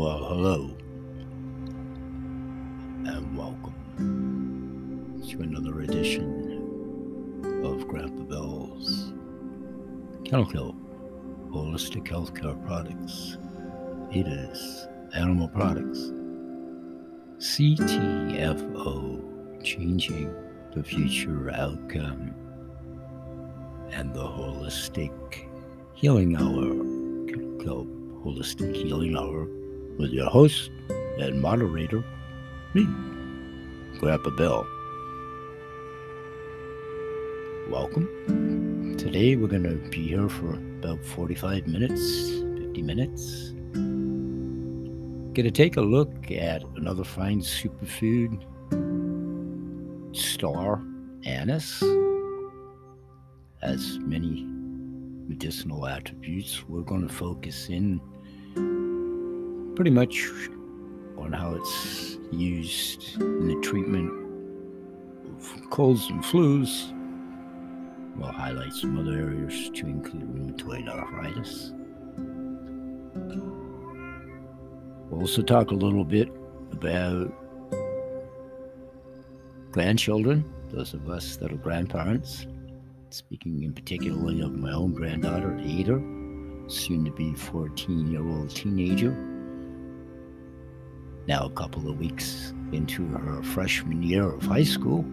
Well, hello, and welcome to another edition of Grandpa Bell's Kennel Kill Holistic Healthcare Products. Ada's Animal Products. CTFO, Changing the Future Outcome, and the Holistic Healing Hour. Kennel Kill Holistic Healing Hour with your host and moderator, me, Grandpa Bill. Welcome. Today we're going to be here for about 45 minutes, 50 minutes. Going to take a look at another fine superfood, star anise. Has many medicinal attributes. We're going to focus in pretty much on how it's used in the treatment of colds and flus. We'll highlight some other areas to include rheumatoid arthritis. We'll also talk a little bit about grandchildren, those of us that are grandparents. Speaking in particularly of my own granddaughter, Ada, soon to be 14 year old teenager now a couple of weeks into her freshman year of high school,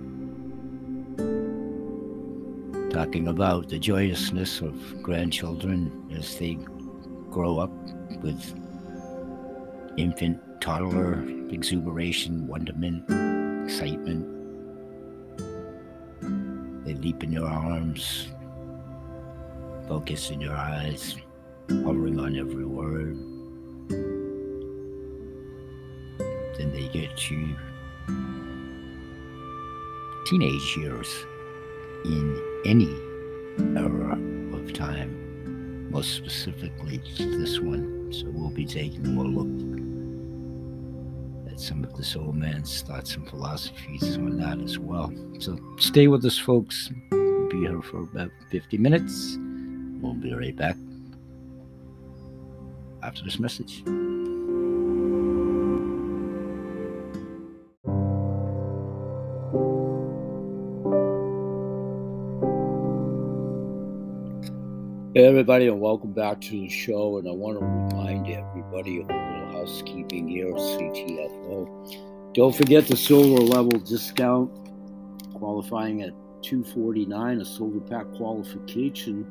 talking about the joyousness of grandchildren as they grow up with infant, toddler exuberation, wonderment, excitement. They leap in your arms, focus in your eyes, hovering on every word. Then they get to teenage years in any era of time, most specifically this one. So we'll be taking a look at some of this old man's thoughts and philosophies on that as well. So stay with us, folks. We'll be here for about 50 minutes. We'll be right back after this message. Everybody, and welcome back to the show. And I want to remind everybody of a little housekeeping here at CTFO. Don't forget the silver level discount qualifying at 249 A silver pack qualification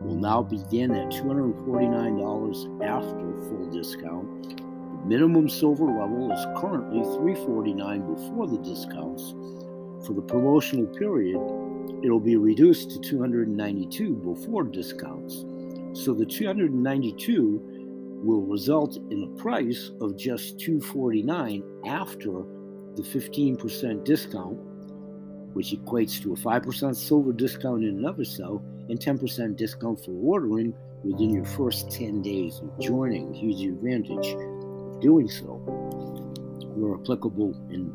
will now begin at $249 after full discount. The minimum silver level is currently 349 before the discounts. For the promotional period, it'll be reduced to 292 before discounts. So the 292 will result in a price of just 249 after the 15% discount, which equates to a 5% silver discount in of itself and 10% discount for ordering within your first 10 days of joining. Huge advantage of doing so. Where applicable and,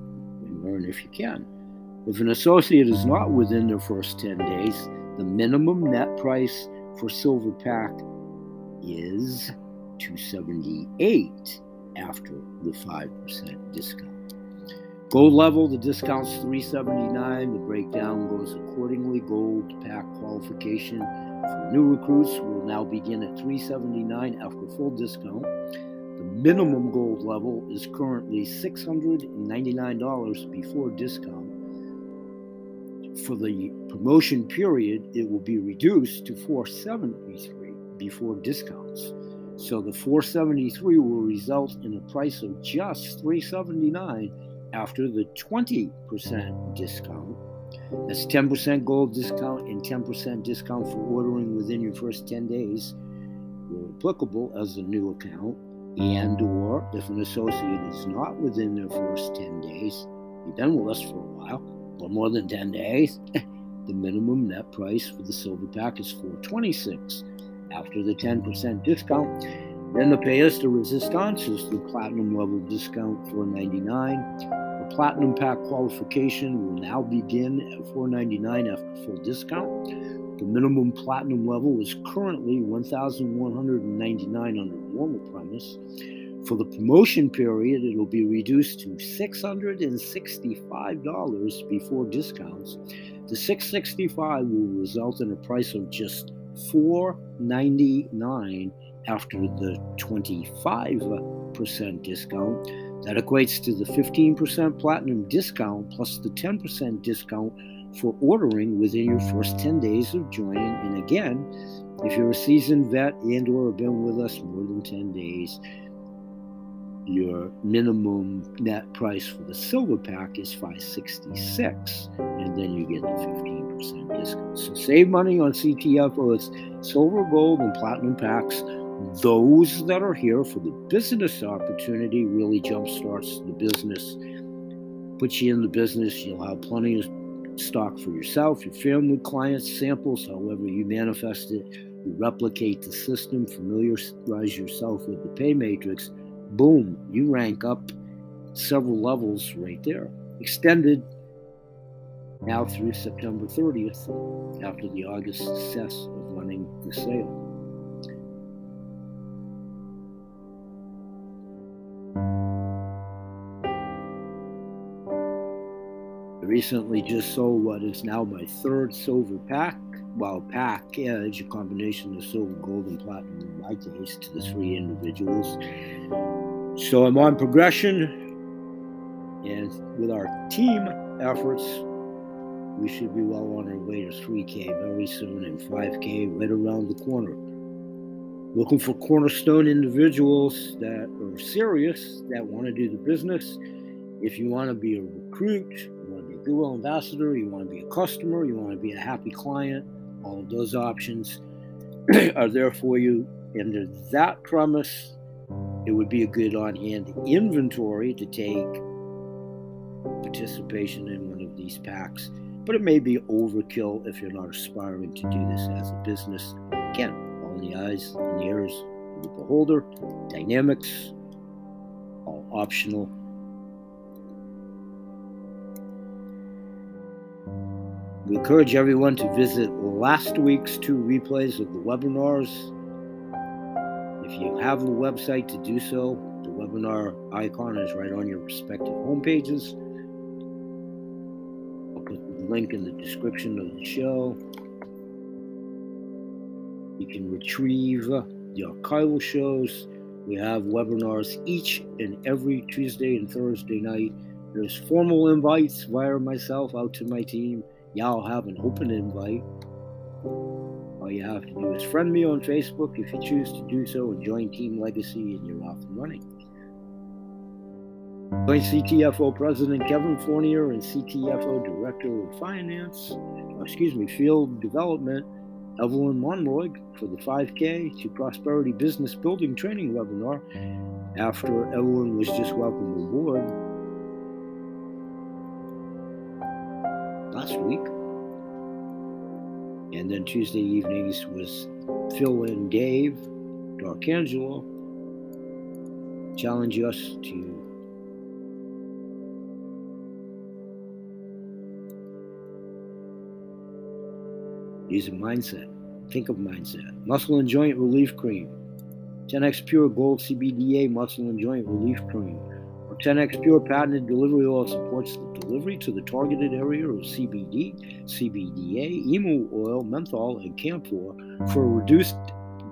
and learn if you can. If an associate is not within their first 10 days, the minimum net price for Silver Pack is 278 after the 5% discount. Gold level, the discount's 379. The breakdown goes accordingly. Gold pack qualification for new recruits will now begin at 379 after full discount. The minimum gold level is currently $699 before discount for the promotion period, it will be reduced to 473 before discounts. So the 473 will result in a price of just 379 after the 20% discount. That's 10% gold discount and 10% discount for ordering within your first 10 days Will applicable as a new account and or if an associate is not within their first 10 days, you've been with us for a while, or more than 10 days, the minimum net price for the silver pack is 426 after the 10% discount. Then the pièce de resistance is the platinum level discount 499. The platinum pack qualification will now begin at 499 after full discount. The minimum platinum level is currently 1,199 under normal premise. For the promotion period, it'll be reduced to $665 before discounts. The 665 will result in a price of just 499 after the 25% discount. That equates to the 15% platinum discount plus the 10% discount for ordering within your first 10 days of joining. And again, if you're a seasoned vet and or have been with us more than 10 days, your minimum net price for the silver pack is 566 and then you get the 15% discount. So save money on ctfo's silver gold and platinum packs. Those that are here for the business opportunity really jumpstarts the business puts you in the business. You'll have plenty of stock for yourself your family clients samples however you manifest it. You replicate the system familiarize yourself with the pay matrix boom, you rank up several levels right there. Extended now through September 30th after the August success of running the sale. I recently just sold what is now my third silver pack well, pack package, a combination of silver, gold, and platinum in my case, to the three individuals. So I'm on progression, and with our team efforts, we should be well on our way to 3K very soon and 5K right around the corner. Looking for cornerstone individuals that are serious, that want to do the business. If you want to be a recruit, you want to be a Google ambassador, you want to be a customer, you want to be a happy client, all of those options are there for you. Under that premise, it would be a good on hand inventory to take participation in one of these packs. But it may be overkill if you're not aspiring to do this as a business. Again, all in the eyes and ears of the beholder, dynamics, all optional. We encourage everyone to visit last week's two replays of the webinars if you have the website to do so, the webinar icon is right on your respective home pages. I'll put the link in the description of the show. You can retrieve the archival shows. We have webinars each and every Tuesday and Thursday night. There's formal invites via myself out to my team. Yeah, I'll have an open invite. All you have to do is friend me on Facebook if you choose to do so and join Team Legacy and you're off and running. Join CTFO President Kevin Fournier and CTFO Director of Finance, excuse me, Field Development, Evelyn Monroy for the 5K to Prosperity Business Building Training webinar after Evelyn was just welcomed aboard last week. And then Tuesday evenings was Phil and Dave, D'Arcangelo, challenge us to use a mindset. Think of mindset. Muscle and joint relief cream. 10x Pure Gold CBDA muscle and joint relief cream. 10x Pure patented delivery oil supports the delivery to the targeted area of CBD, CBDA, emu oil, menthol, and camphor for reduced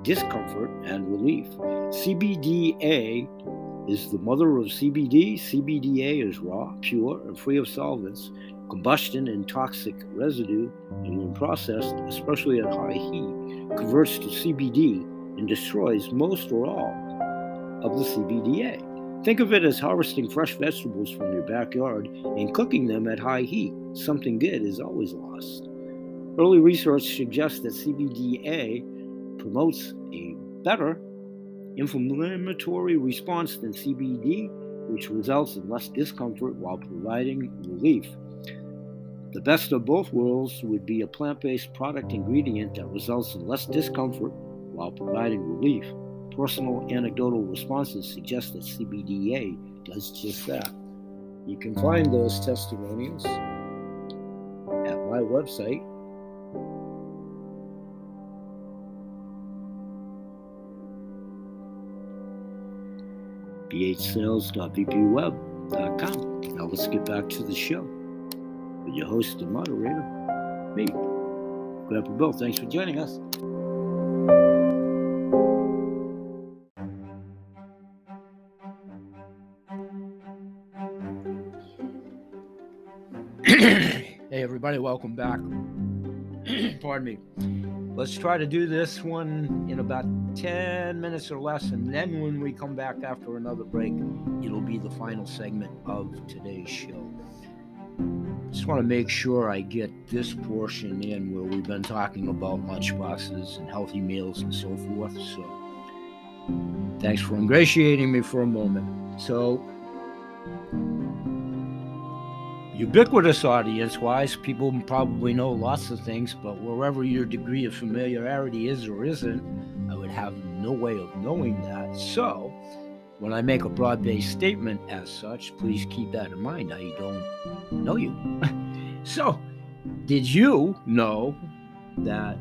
discomfort and relief. CBDA is the mother of CBD. CBDA is raw, pure, and free of solvents, combustion, and toxic residue, and when processed, especially at high heat, converts to CBD and destroys most or all of the CBDA. Think of it as harvesting fresh vegetables from your backyard and cooking them at high heat. Something good is always lost. Early research suggests that CBDA promotes a better inflammatory response than CBD, which results in less discomfort while providing relief. The best of both worlds would be a plant based product ingredient that results in less discomfort while providing relief personal anecdotal responses suggest that CBDA does just that. You can find those testimonials at my website. bhsales.vpweb.com. Now let's get back to the show with your host and moderator, me, Grandpa Bill. Thanks for joining us. Everybody, welcome back. Pardon me. Let's try to do this one in about 10 minutes or less, and then when we come back after another break, it'll be the final segment of today's show. Just want to make sure I get this portion in where we've been talking about lunchboxes and healthy meals and so forth. So, thanks for ingratiating me for a moment. So, ubiquitous audience wise, people probably know lots of things, but wherever your degree of familiarity is or isn't, I would have no way of knowing that. So, when I make a broad based statement as such, please keep that in mind. I don't know you. so, did you know that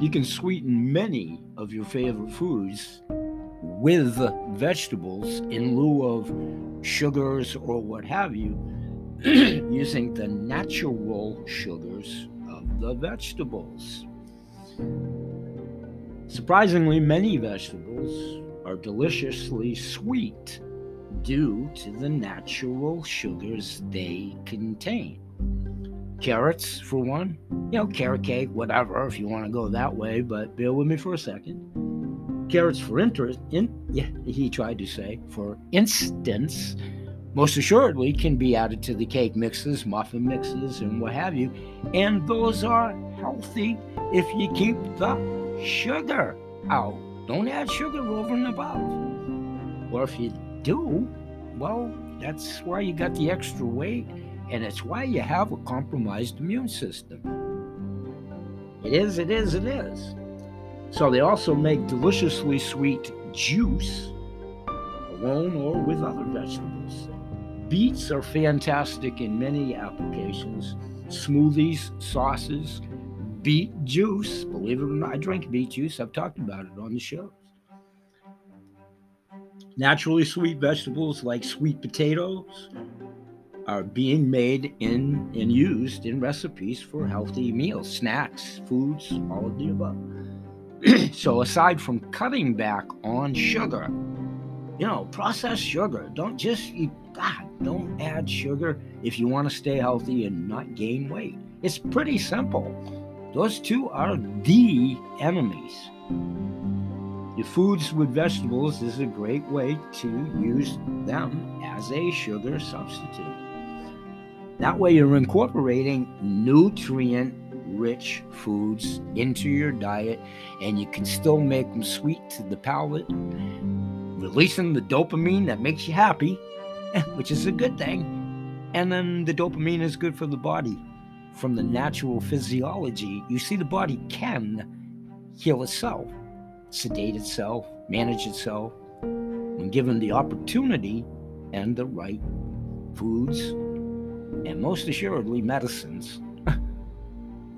you can sweeten many of your favorite foods with vegetables in lieu of sugars or what have you, using the natural sugars of the vegetables. Surprisingly, many vegetables are deliciously sweet due to the natural sugars they contain. Carrots, for one, you know, carrot cake, whatever, if you want to go that way, but bear with me for a second carrots for interest in yeah, he tried to say for instance most assuredly can be added to the cake mixes muffin mixes and what have you and those are healthy if you keep the sugar out. Don't add sugar over and above. Or if you do well that's why you got the extra weight and it's why you have a compromised immune system. It is it is it is so they also make deliciously sweet juice, alone or with other vegetables. Beets are fantastic in many applications smoothies, sauces, beet juice. Believe it or not, I drink beet juice. I've talked about it on the shows. Naturally sweet vegetables like sweet potatoes are being made in and used in recipes for healthy meals, snacks, foods, all of the above. so aside from cutting back on sugar, you know, processed sugar, don't just eat God, don't add sugar if you want to stay healthy and not gain weight. It's pretty simple. Those two are the enemies. The foods with vegetables is a great way to use them as a sugar substitute. That way, you're incorporating nutrient rich foods into your diet and you can still make them sweet to the palate, releasing the dopamine that makes you happy, which is a good thing. And then the dopamine is good for the body. From the natural physiology, you see the body can heal itself, sedate itself, manage itself when given the opportunity and the right foods and most assuredly medicines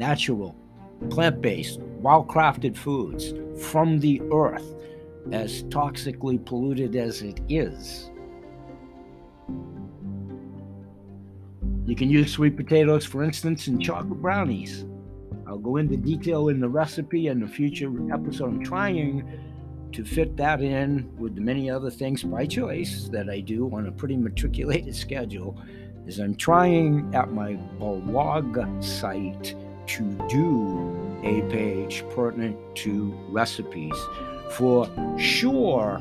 natural, plant based, well crafted foods from the earth, as toxically polluted as it is. You can use sweet potatoes, for instance, in chocolate brownies. I'll go into detail in the recipe in a future episode. I'm trying to fit that in with the many other things by choice that I do on a pretty matriculated schedule. Is I'm trying at my blog site to do a page pertinent to recipes. For sure,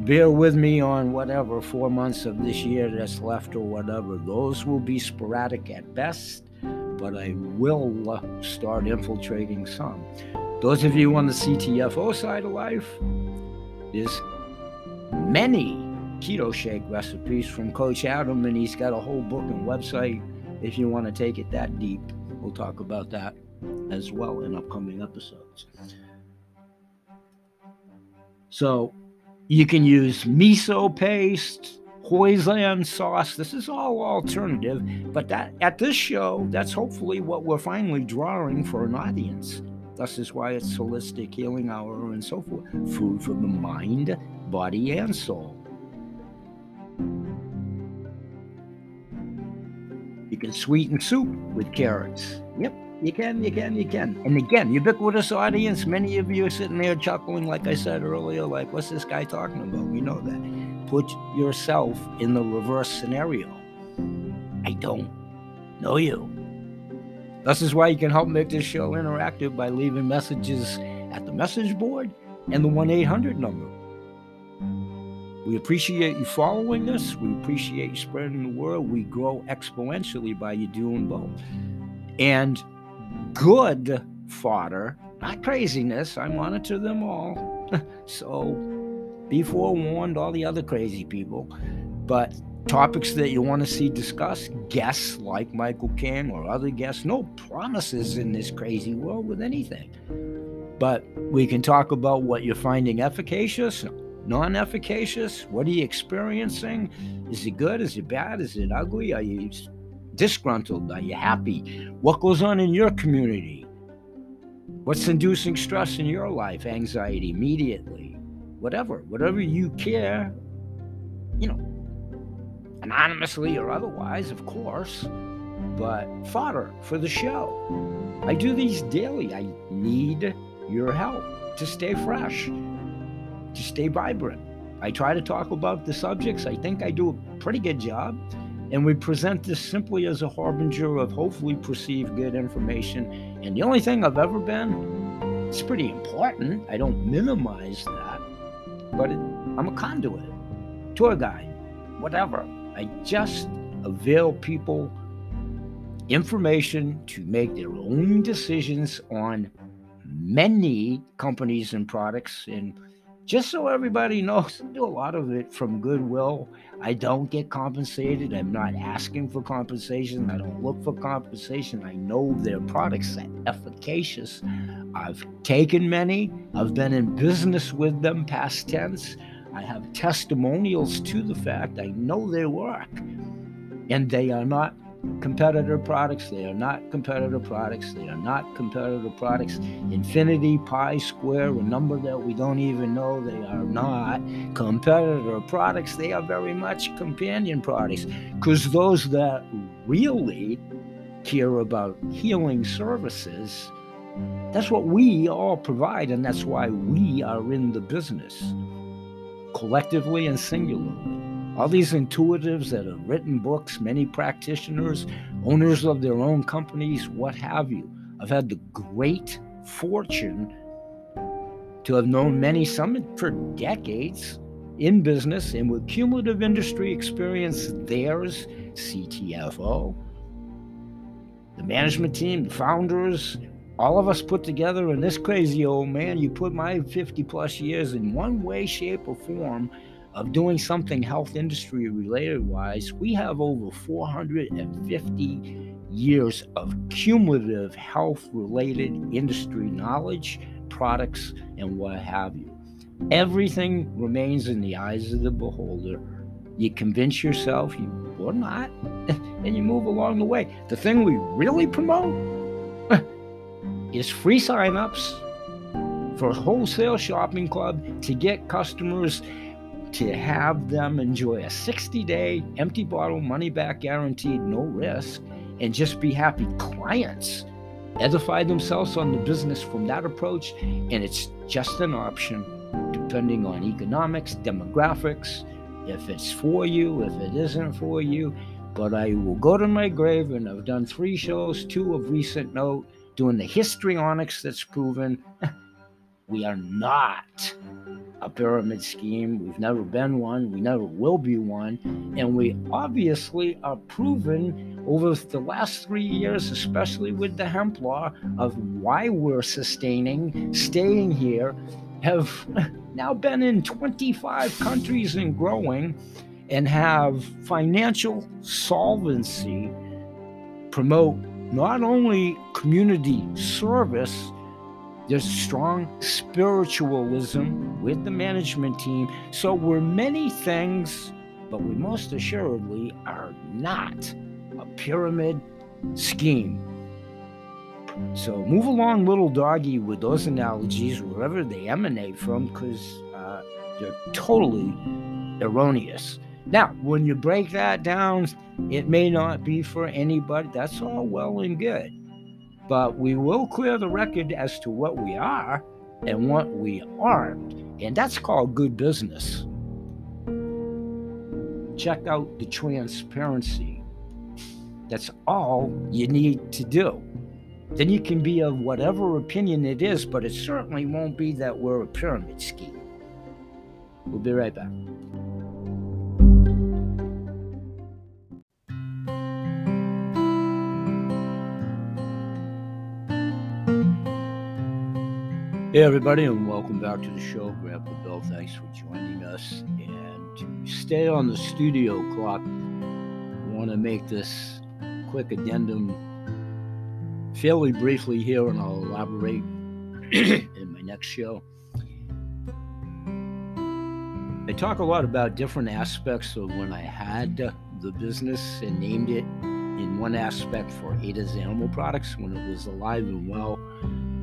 bear with me on whatever four months of this year that's left or whatever. Those will be sporadic at best, but I will start infiltrating some. Those of you on the CTFO side of life, there's many keto shake recipes from Coach Adam, and he's got a whole book and website if you want to take it that deep. We'll talk about that as well in upcoming episodes. So you can use miso paste, hoisin sauce. This is all alternative, but that at this show, that's hopefully what we're finally drawing for an audience. Thus is why it's holistic healing hour and so forth. Food for the mind body and soul. You can sweeten soup with carrots. Yep, you can, you can, you can. And again, ubiquitous audience, many of you are sitting there chuckling, like I said earlier, like, what's this guy talking about? We know that. Put yourself in the reverse scenario. I don't know you. This is why you can help make this show interactive by leaving messages at the message board and the 1 800 number. We appreciate you following us. We appreciate you spreading the word. We grow exponentially by you doing both. And good fodder, not craziness. I monitor them all. so be forewarned, all the other crazy people. But topics that you want to see discussed, guests like Michael King or other guests, no promises in this crazy world with anything. But we can talk about what you're finding efficacious, non efficacious. What are you experiencing? Is it good? Is it bad? Is it ugly? Are you disgruntled? Are you happy? What goes on in your community? What's inducing stress in your life? Anxiety immediately. Whatever. Whatever you care, you know, anonymously or otherwise, of course, but fodder for the show. I do these daily. I need your help to stay fresh, to stay vibrant. I try to talk about the subjects. I think I do a pretty good job. And we present this simply as a harbinger of hopefully perceived good information. And the only thing I've ever been, it's pretty important. I don't minimize that, but it, I'm a conduit, tour guide, whatever. I just avail people information to make their own decisions on many companies and products. And just so everybody knows, I do a lot of it from goodwill. I don't get compensated. I'm not asking for compensation. I don't look for compensation. I know their products are efficacious. I've taken many, I've been in business with them, past tense. I have testimonials to the fact I know they work. And they are not competitor products. They are not competitor products. They are not competitor products. Infinity, Pi Square, a number that we don't even know, they are not competitor products. They are very much companion products. Because those that really care about healing services, that's what we all provide, and that's why we are in the business collectively and singularly. All these intuitives that have written books, many practitioners, owners of their own companies, what have you. I've had the great fortune to have known many, some for decades, in business and with cumulative industry experience, theirs, CTFO, the management team, the founders, all of us put together in this crazy old man, you put my 50 plus years in one way, shape, or form of doing something health industry related wise, we have over 450 years of cumulative health related industry knowledge, products, and what have you. Everything remains in the eyes of the beholder. You convince yourself you or not, and you move along the way. The thing we really promote is free signups for a wholesale shopping club to get customers to have them enjoy a 60 day empty bottle money back guaranteed, no risk, and just be happy clients. Edify themselves on the business from that approach, and it's just an option depending on economics, demographics, if it's for you, if it isn't for you. But I will go to my grave, and I've done three shows, two of recent note doing the histrionics that's proven we are not a pyramid scheme. We've never been one. We never will be one. And we obviously are proven over the last three years, especially with the hemp law, of why we're sustaining, staying here, have now been in 25 countries and growing, and have financial solvency, promote not only community service, there's strong spiritualism with the management team. So we're many things, but we most assuredly are not a pyramid scheme. So move along, little doggy, with those analogies wherever they emanate from, because uh, They're totally erroneous. Now, when you break that down, it may not be for anybody. That's all well and good. But we will clear the record as to what we are and what we aren't. And that's called good business. Check out the transparency. That's all you need to do. Then you can be of whatever opinion it is, but it certainly won't be that we're a pyramid scheme. We'll be right back. Hey, everybody, and welcome back to the show. Grandpa Bill, thanks for joining us. And to stay on the studio clock, I want to make this quick addendum fairly briefly here, and I'll elaborate in my next show. I talk a lot about different aspects of when I had the business and named it in one aspect for Ada's Animal Products when it was alive and well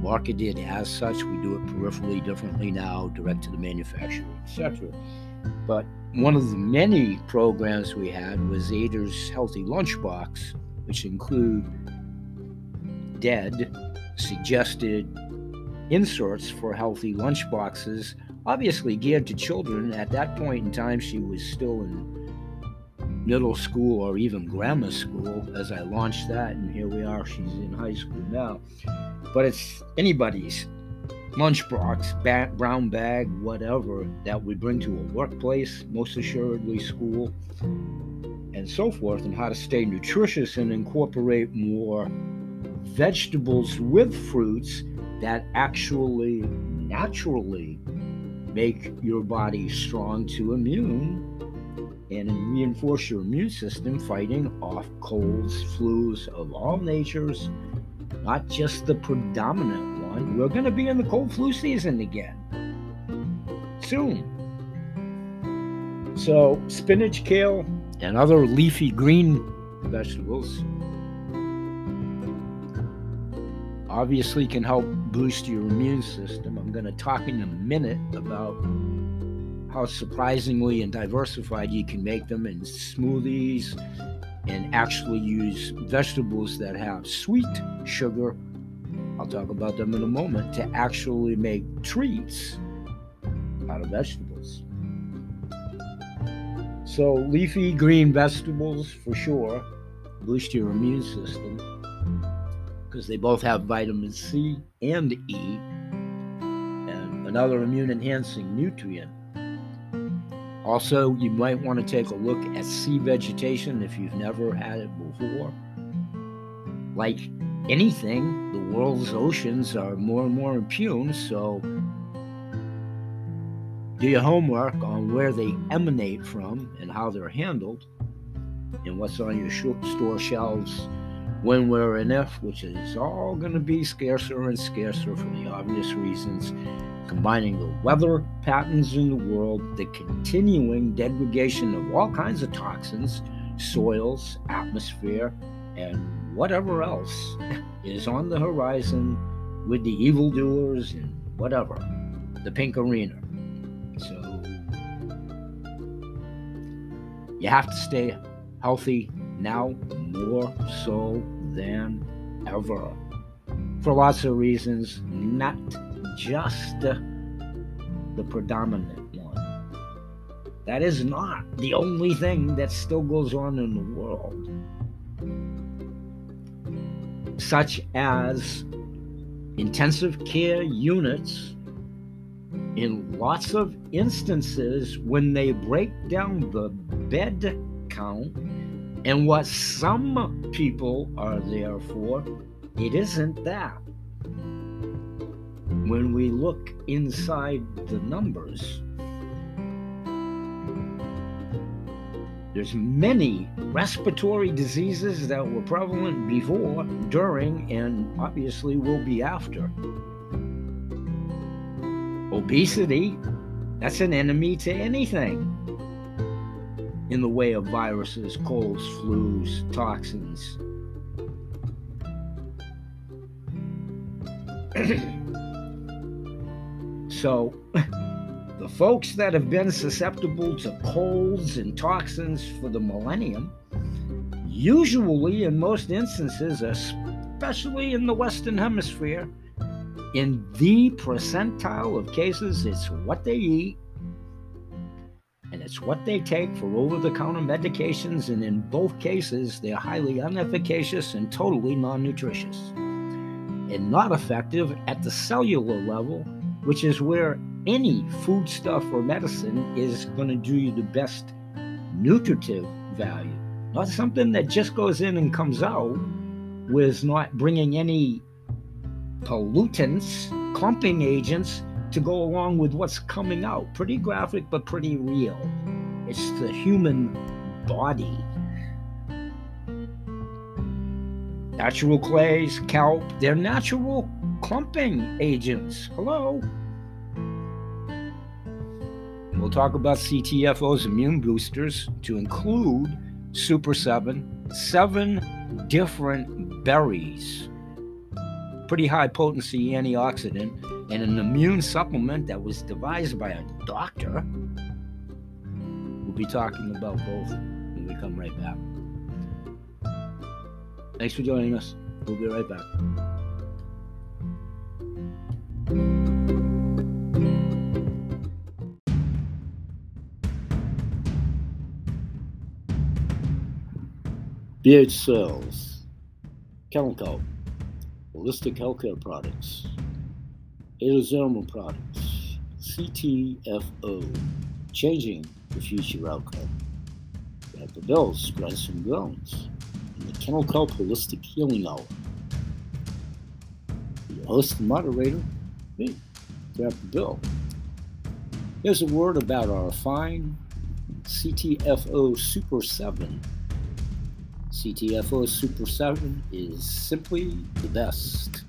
marketed as such. We do it peripherally differently now, direct to the manufacturer, etc. But one of the many programs we had was Ada's Healthy Lunchbox, which include dead suggested inserts for healthy lunchboxes, obviously geared to children. At that point in time, she was still in middle school or even grammar school as I launched that, and here we are. She's in high school now. But it's anybody's lunchbox, ba- brown bag, whatever that we bring to a workplace, most assuredly school, and so forth, and how to stay nutritious and incorporate more vegetables with fruits that actually naturally make your body strong to immune and reinforce your immune system fighting off colds, flus of all natures, not just the predominant one. We're going to be in the cold flu season again soon. So, spinach, kale, and other leafy green vegetables obviously can help boost your immune system. I'm going to talk in a minute about how surprisingly and diversified you can make them in smoothies and actually use vegetables that have sweet sugar. I'll talk about them in a moment to actually make treats out of vegetables. So, leafy green vegetables for sure boost your immune system because they both have vitamin C and E and another immune enhancing nutrient. Also, you might want to take a look at sea vegetation if you've never had it before. Like anything, the world's oceans are more and more impugned, so do your homework on where they emanate from and how they're handled and what's on your store shelves when, where, and if, which is all going to be scarcer and scarcer for the obvious reasons, combining the weather patterns in the world, the continuing degradation of all kinds of toxins, soils, atmosphere, and whatever else is on the horizon with the evildoers and whatever, the pink arena. So you have to stay healthy now more so than ever. For lots of reasons, not just the predominant one. That is not the only thing that still goes on in the world, such as intensive care units in lots of instances when they break down the bed count and what some people are there for, it isn't that. When we look inside the numbers, there's many respiratory diseases that were prevalent before, during, and obviously will be after. Obesity, that's an enemy to anything in the way of viruses, colds, flus, toxins. so, The folks that have been susceptible to colds and toxins for the millennium, usually in most instances, especially in the Western Hemisphere, in the percentile of cases, it's what they eat it's what they take for over the counter medications, and in both cases, they're highly unefficacious and totally non nutritious, and not effective at the cellular level, which is where any foodstuff or medicine is going to do you the best nutritive value. Not something that just goes in and comes out with not bringing any pollutants, clumping agents to go along with what's coming out. Pretty graphic, but pretty real. It's the human body. Natural clays, kelp, they're natural clumping agents. Hello. We'll talk about CTFO's immune boosters to include Super 7, seven different berries, pretty high potency antioxidant and an immune supplement that was devised by a doctor. We'll be talking about both when we come right back. Thanks for joining us. We'll be right back. BH Sales, Chemical, Holistic Healthcare Products, Aerosomal products, CTFO, changing the future outcome. The bells, grunts, and groans in the Kennel Kelp Holistic Healing Hour. Your host and moderator, me, the Bill. Here's a word about our fine CTFO Super 7. CTFO Super 7 is simply the best.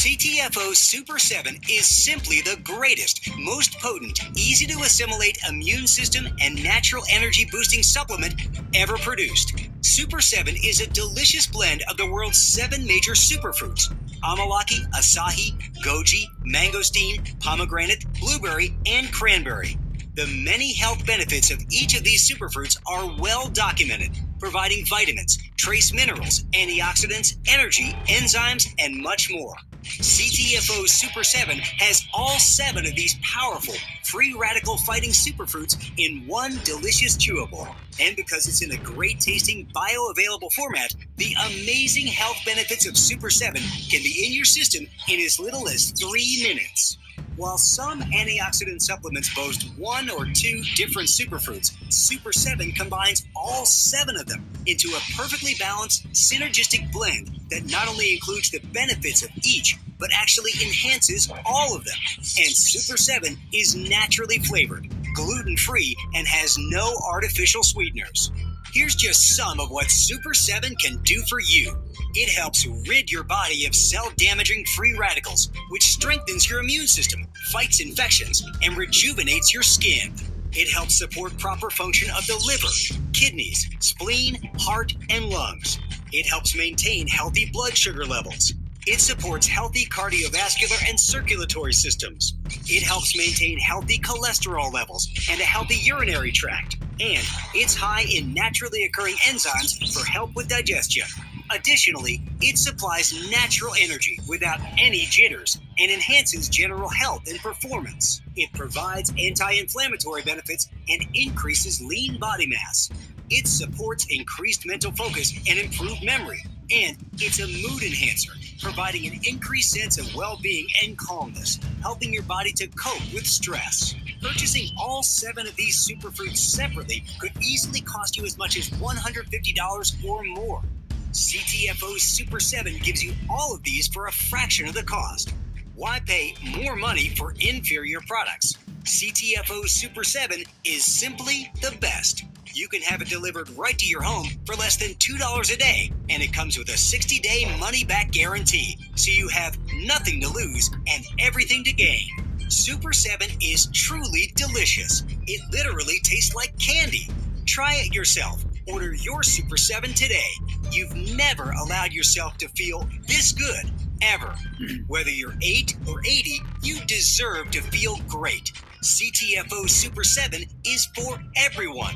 CTFO Super 7 is simply the greatest, most potent, easy to assimilate immune system and natural energy boosting supplement ever produced. Super 7 is a delicious blend of the world's seven major superfruits amalaki, acai, goji, mangosteen, pomegranate, blueberry, and cranberry. The many health benefits of each of these superfruits are well documented, providing vitamins, trace minerals, antioxidants, energy, enzymes, and much more. CTFO Super 7 has all seven of these powerful free radical fighting superfruits in one delicious chewable. And because it's in a great tasting bioavailable format, the amazing health benefits of Super 7 can be in your system in as little as three minutes. While some antioxidant supplements boast one or two different superfruits, Super 7 combines all seven of them into a perfectly balanced, synergistic blend that not only includes the benefits of each, but actually enhances all of them. And Super 7 is naturally flavored, gluten free, and has no artificial sweeteners. Here's just some of what Super 7 can do for you. It helps rid your body of cell damaging free radicals, which strengthens your immune system, fights infections, and rejuvenates your skin. It helps support proper function of the liver, kidneys, spleen, heart, and lungs. It helps maintain healthy blood sugar levels. It supports healthy cardiovascular and circulatory systems. It helps maintain healthy cholesterol levels and a healthy urinary tract and it's high in naturally occurring enzymes for help with digestion. Additionally, it supplies natural energy without any jitters and enhances general health and performance. It provides anti inflammatory benefits and increases lean body mass. It supports increased mental focus and improved memory. And it's a mood enhancer, providing an increased sense of well being and calmness, helping your body to cope with stress. Purchasing all seven of these superfruits separately could easily cost you as much as $150 or more. CTFO Super 7 gives you all of these for a fraction of the cost. Why pay more money for inferior products? CTFO Super 7 is simply the best. You can have it delivered right to your home for less than $2 a day, and it comes with a 60 day money back guarantee, so you have nothing to lose and everything to gain. Super 7 is truly delicious. It literally tastes like candy. Try it yourself. Order your Super 7 today. You've never allowed yourself to feel this good. ever. Whether you're 8 or 80, you deserve to feel great. CTFO Super 7 is for everyone.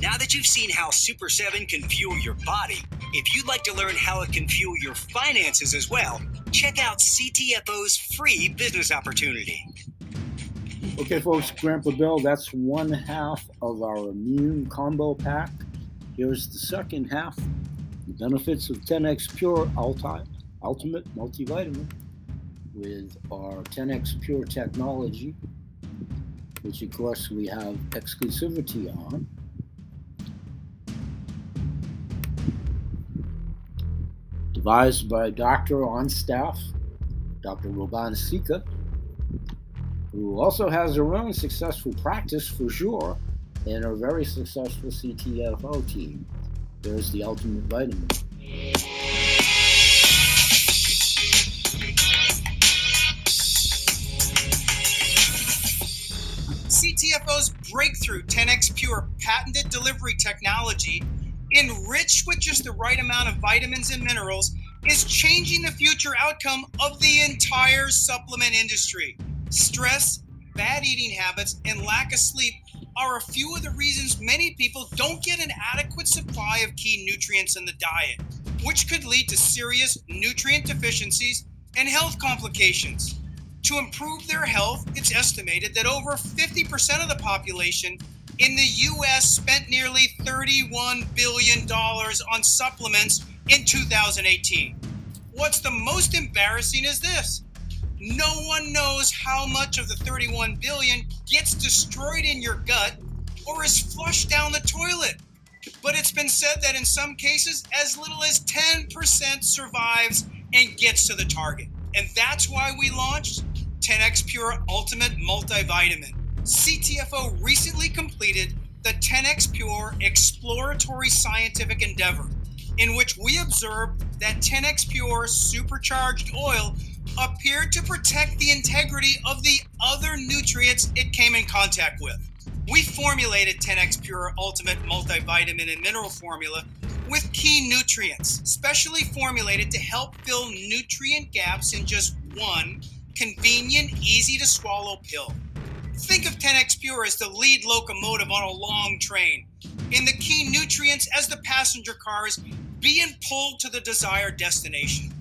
Now that you've seen how Super 7 can fuel your body, if you'd like to learn how it can fuel your finances as well, check out CTFO's free business opportunity. Okay, folks, Grandpa Bill, that's one half of our immune combo pack. Here's the second half the benefits of 10x Pure Ultimate Multivitamin with our 10x Pure technology, which of course we have exclusivity on. Devised by a doctor on staff, Dr. Robban Sica, who also has her own successful practice for sure and a very successful CTFO team. There's the ultimate vitamin. CTFO's breakthrough 10x Pure patented delivery technology, enriched with just the right amount of vitamins and minerals, is changing the future outcome of the entire supplement industry. Stress, bad eating habits, and lack of sleep are a few of the reasons many people don't get an adequate supply of key nutrients in the diet, which could lead to serious nutrient deficiencies and health complications. To improve their health, it's estimated that over 50% of the population in the US spent nearly $31 billion on supplements in 2018. What's the most embarrassing is this. No one knows how much of the 31 billion gets destroyed in your gut or is flushed down the toilet. But it's been said that in some cases, as little as 10% survives and gets to the target. And that's why we launched 10x Pure Ultimate Multivitamin. CTFO recently completed the 10x Pure exploratory scientific endeavor, in which we observed that 10x Pure supercharged oil appeared to protect the integrity of the other nutrients it came in contact with. We formulated 10x Pure Ultimate Multivitamin and Mineral Formula with key nutrients, specially formulated to help fill nutrient gaps in just one convenient, easy to swallow pill. Think of 10x Pure as the lead locomotive on a long train, and the key nutrients as the passenger cars being pulled to the desired destination.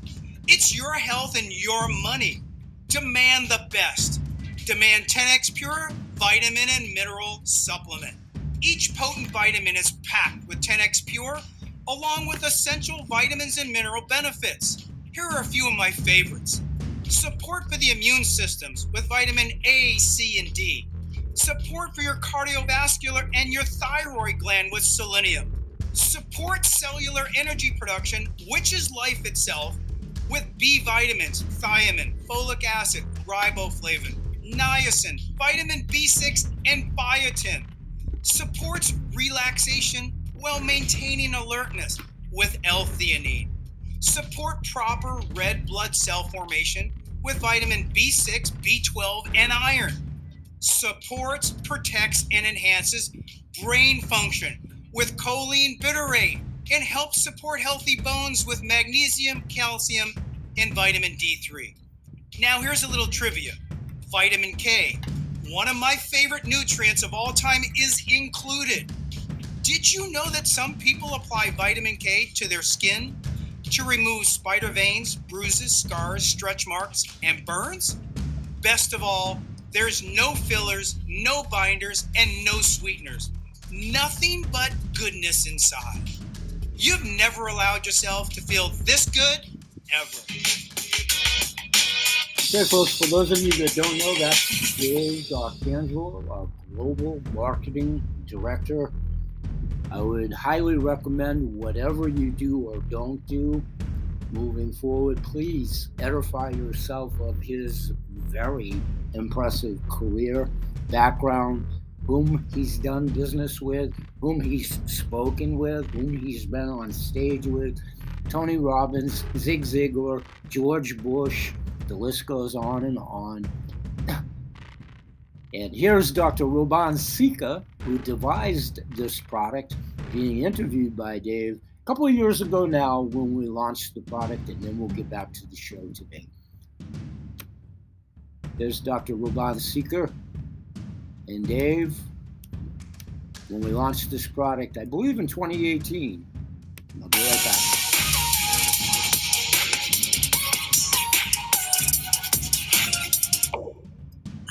It's your health and your money. Demand the best. Demand 10x Pure vitamin and mineral supplement. Each potent vitamin is packed with 10x Pure along with essential vitamins and mineral benefits. Here are a few of my favorites Support for the immune systems with vitamin A, C, and D. Support for your cardiovascular and your thyroid gland with selenium. Support cellular energy production, which is life itself, with B vitamins, thiamine, folic acid, riboflavin, niacin, vitamin B6, and biotin. Supports relaxation while maintaining alertness with L-theanine support proper red blood cell formation with vitamin B6, B12, and iron. Supports, protects, and enhances brain function with choline bitartrate and help support healthy bones with magnesium, calcium, and vitamin D3. Now, here's a little trivia vitamin K, one of my favorite nutrients of all time, is included. Did you know that some people apply vitamin K to their skin to remove spider veins, bruises, scars, stretch marks, and burns. Best of all, there's no fillers, no binders, and no sweeteners. Nothing but goodness inside. You've never allowed yourself to feel this good ever. Okay, folks, for those of you that don't know, that's Dave uh, D'Arcangelo, our Global Marketing Director I would highly recommend whatever you do or don't do moving forward, please edify yourself of his very impressive career, background, whom he's done business with, whom he's spoken with, whom he's been on stage with. Tony Robbins, Zig Ziglar, George Bush, the list goes on and on. And here's Dr. Robban Sica, who devised this product, being interviewed by Dave, a couple of years ago now when we launched the product, and then we'll get back to the show today. There's Dr. Robban Sica and Dave. When we launched this product, I believe in 2018. I'll be right back.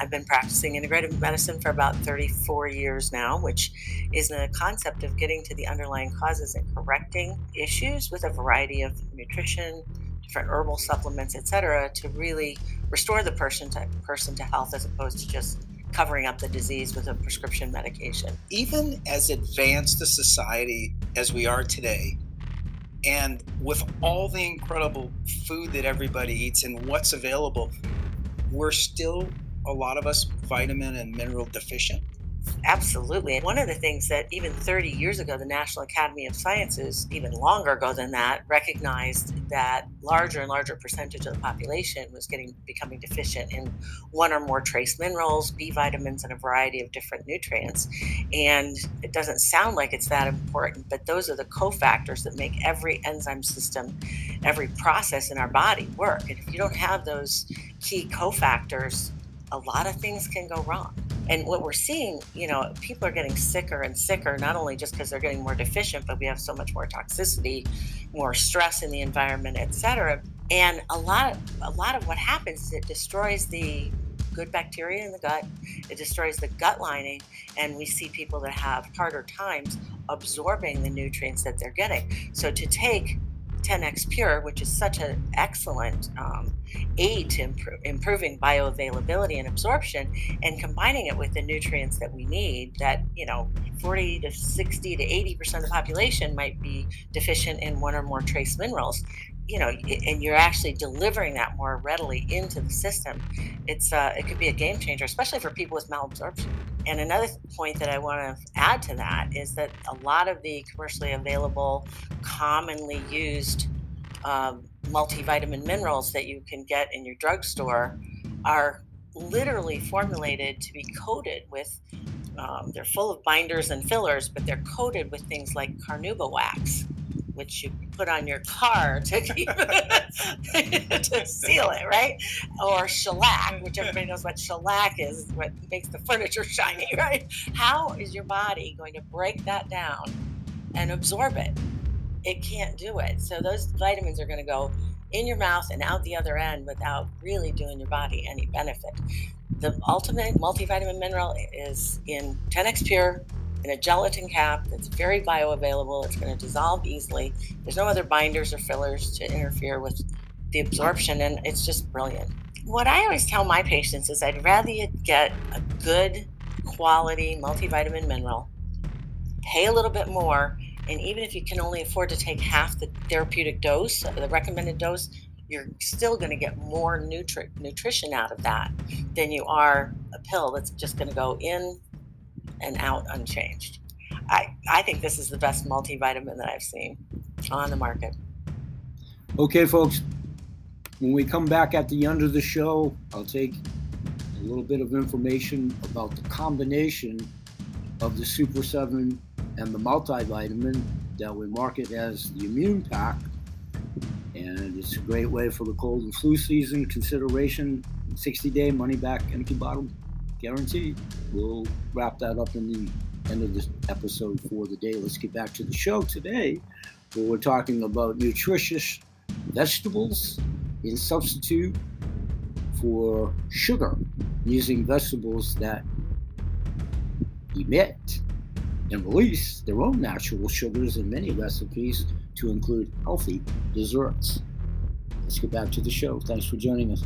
I've been practicing integrative medicine for about 34 years now, which is a concept of getting to the underlying causes and correcting issues with a variety of nutrition, different herbal supplements, etc., to really restore the person to person to health as opposed to just covering up the disease with a prescription medication. Even as advanced a society as we are today, and with all the incredible food that everybody eats and what's available, we're still a lot of us vitamin and mineral deficient? Absolutely. One of the things that even 30 years ago, the National Academy of Sciences, even longer ago than that, recognized that larger and larger percentage of the population was getting becoming deficient in one or more trace minerals, B vitamins, and a variety of different nutrients. And it doesn't sound like it's that important, but those are the cofactors that make every enzyme system, every process in our body work. And if you don't have those key cofactors, a lot of things can go wrong. And what we're seeing, you know, people are getting sicker and sicker, not only just because they're getting more deficient, but we have so much more toxicity, more stress in the environment, et cetera. And a lot of a lot of what happens is it destroys the good bacteria in the gut. It destroys the gut lining, and we see people that have harder times absorbing the nutrients that they're getting. So to take 10x Pure, which is such an excellent um, aid to improving bioavailability and absorption, and combining it with the nutrients that we need, that, you know, 40 to 60 to 80% of the population might be deficient in one or more trace minerals you know, and you're actually delivering that more readily into the system, it's uh, it could be a game changer, especially for people with malabsorption. And another point that I want to add to that is that a lot of the commercially available, commonly used um, multivitamin minerals that you can get in your drugstore are literally formulated to be coated with. Um, they're full of binders and fillers, but they're coated with things like carnauba wax which you put on your car to keep to seal it, right? Or shellac, mm-hmm. which everybody knows what shellac is, what makes the furniture shiny, right? How is your body going to break that down and absorb it? It can't do it. So those vitamins are going to go in your mouth and out the other end without really doing your body any benefit. The ultimate multivitamin mineral is in 10x Pure in a gelatin cap that's very bioavailable. It's going to dissolve easily. There's no other binders or fillers to interfere with the absorption, and it's just brilliant. What I always tell my patients is I'd rather you get a good quality multivitamin mineral, pay a little bit more, and even if you can only afford to take half the therapeutic dose, the recommended dose, you're still going to get more nutri- nutrition out of that than you are a pill that's just going to go in and out unchanged. I, I think this is the best multivitamin that I've seen on the market. Okay, folks, when we come back at the end of the show, I'll take a little bit of information about the combination of the Super 7 and the multivitamin that we market as the Immune Pack. And it's a great way for the cold and flu season consideration 60 day money back empty bottle guaranteed. We'll wrap that up in the end of this episode for the day. Let's get back to the show today, where we're talking about nutritious vegetables in substitute for sugar, using vegetables that emit and release their own natural sugars in many recipes to include healthy desserts. Let's get back to the show. Thanks for joining us.